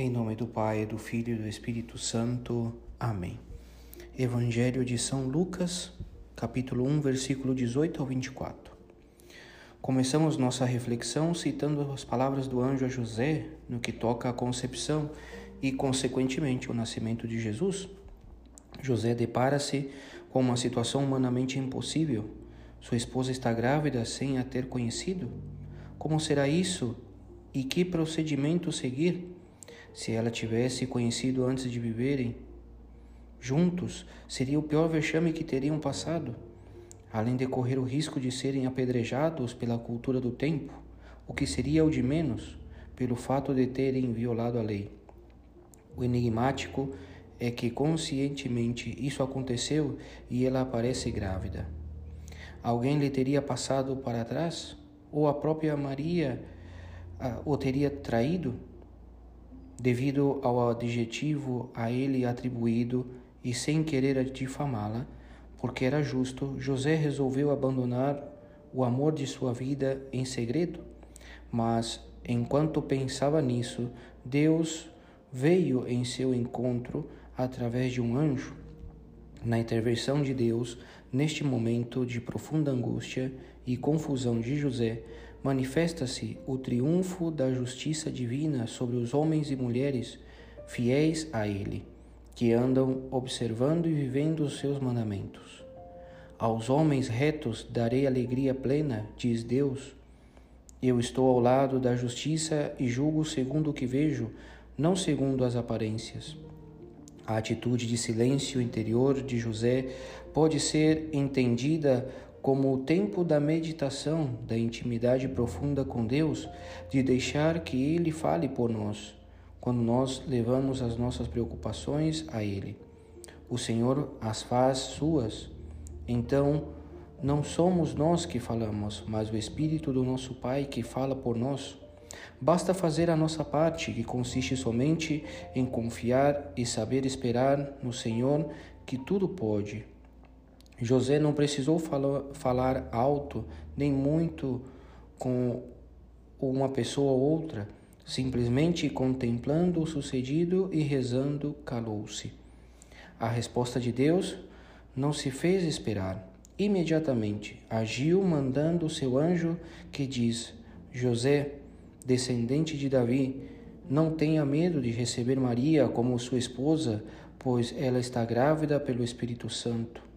Em nome do Pai, do Filho e do Espírito Santo. Amém. Evangelho de São Lucas, capítulo 1, versículo 18 ao 24. Começamos nossa reflexão citando as palavras do anjo a José no que toca à concepção e, consequentemente, o nascimento de Jesus. José depara-se com uma situação humanamente impossível. Sua esposa está grávida sem a ter conhecido. Como será isso e que procedimento seguir? Se ela tivesse conhecido antes de viverem juntos, seria o pior vexame que teriam passado, além de correr o risco de serem apedrejados pela cultura do tempo, o que seria o de menos, pelo fato de terem violado a lei. O enigmático é que conscientemente isso aconteceu e ela aparece grávida. Alguém lhe teria passado para trás? Ou a própria Maria ah, o teria traído? Devido ao adjetivo a ele atribuído e sem querer difamá-la, porque era justo, José resolveu abandonar o amor de sua vida em segredo. Mas, enquanto pensava nisso, Deus veio em seu encontro através de um anjo. Na intervenção de Deus, neste momento de profunda angústia e confusão de José, manifesta-se o triunfo da justiça divina sobre os homens e mulheres fiéis a Ele, que andam observando e vivendo os seus mandamentos. Aos homens retos darei alegria plena, diz Deus. Eu estou ao lado da justiça e julgo segundo o que vejo, não segundo as aparências. A atitude de silêncio interior de José pode ser entendida como o tempo da meditação, da intimidade profunda com Deus, de deixar que Ele fale por nós, quando nós levamos as nossas preocupações a Ele. O Senhor as faz suas. Então, não somos nós que falamos, mas o Espírito do nosso Pai que fala por nós. Basta fazer a nossa parte, que consiste somente em confiar e saber esperar no Senhor que tudo pode José não precisou falar alto nem muito com uma pessoa ou outra, simplesmente contemplando o sucedido e rezando, calou-se. A resposta de Deus não se fez esperar. Imediatamente agiu, mandando o seu anjo, que diz: José, descendente de Davi, não tenha medo de receber Maria como sua esposa, pois ela está grávida pelo Espírito Santo.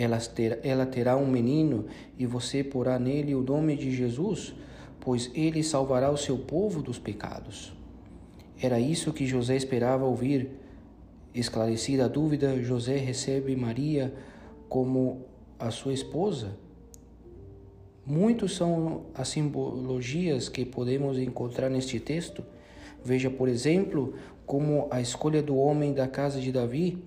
Ela terá, ela terá um menino e você porá nele o nome de Jesus, pois ele salvará o seu povo dos pecados. Era isso que José esperava ouvir. Esclarecida a dúvida, José recebe Maria como a sua esposa. Muitos são as simbologias que podemos encontrar neste texto. Veja, por exemplo, como a escolha do homem da casa de Davi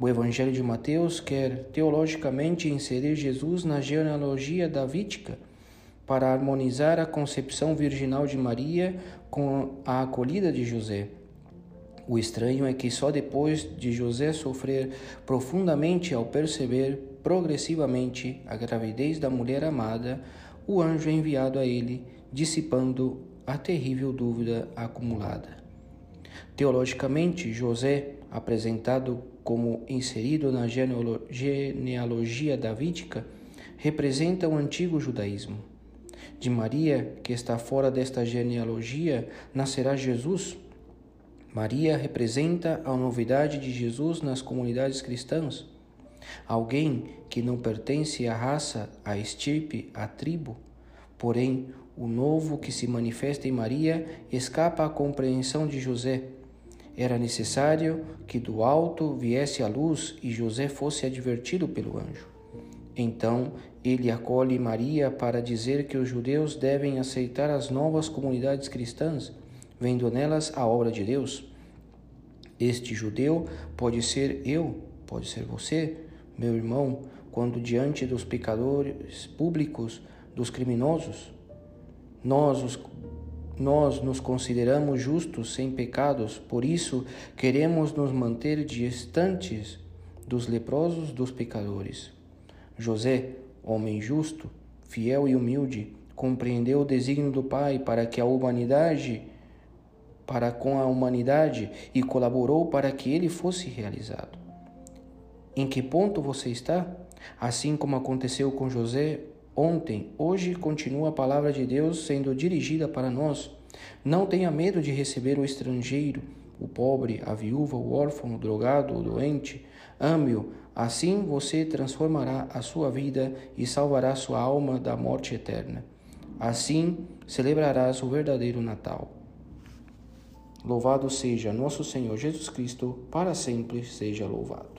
o Evangelho de Mateus quer teologicamente inserir Jesus na genealogia davídica para harmonizar a concepção virginal de Maria com a acolhida de José. O estranho é que só depois de José sofrer profundamente ao perceber progressivamente a gravidez da mulher amada, o anjo é enviado a ele, dissipando a terrível dúvida acumulada. Teologicamente, José, apresentado como inserido na genealogia davídica, representa o antigo judaísmo. De Maria, que está fora desta genealogia, nascerá Jesus. Maria representa a novidade de Jesus nas comunidades cristãs. Alguém que não pertence à raça, à estirpe, à tribo. Porém, o novo que se manifesta em Maria escapa à compreensão de José era necessário que do alto viesse a luz e José fosse advertido pelo anjo. Então ele acolhe Maria para dizer que os judeus devem aceitar as novas comunidades cristãs, vendo nelas a obra de Deus. Este judeu pode ser eu, pode ser você, meu irmão, quando diante dos pecadores públicos, dos criminosos, nós, os nós nos consideramos justos, sem pecados, por isso queremos nos manter distantes dos leprosos, dos pecadores. José, homem justo, fiel e humilde, compreendeu o desígnio do Pai para que a humanidade para com a humanidade e colaborou para que ele fosse realizado. Em que ponto você está? Assim como aconteceu com José ontem, hoje continua a palavra de Deus sendo dirigida para nós. Não tenha medo de receber o estrangeiro, o pobre, a viúva, o órfão, o drogado, o doente. Ame-o, assim você transformará a sua vida e salvará sua alma da morte eterna. Assim celebrarás o verdadeiro Natal. Louvado seja nosso Senhor Jesus Cristo, para sempre seja louvado.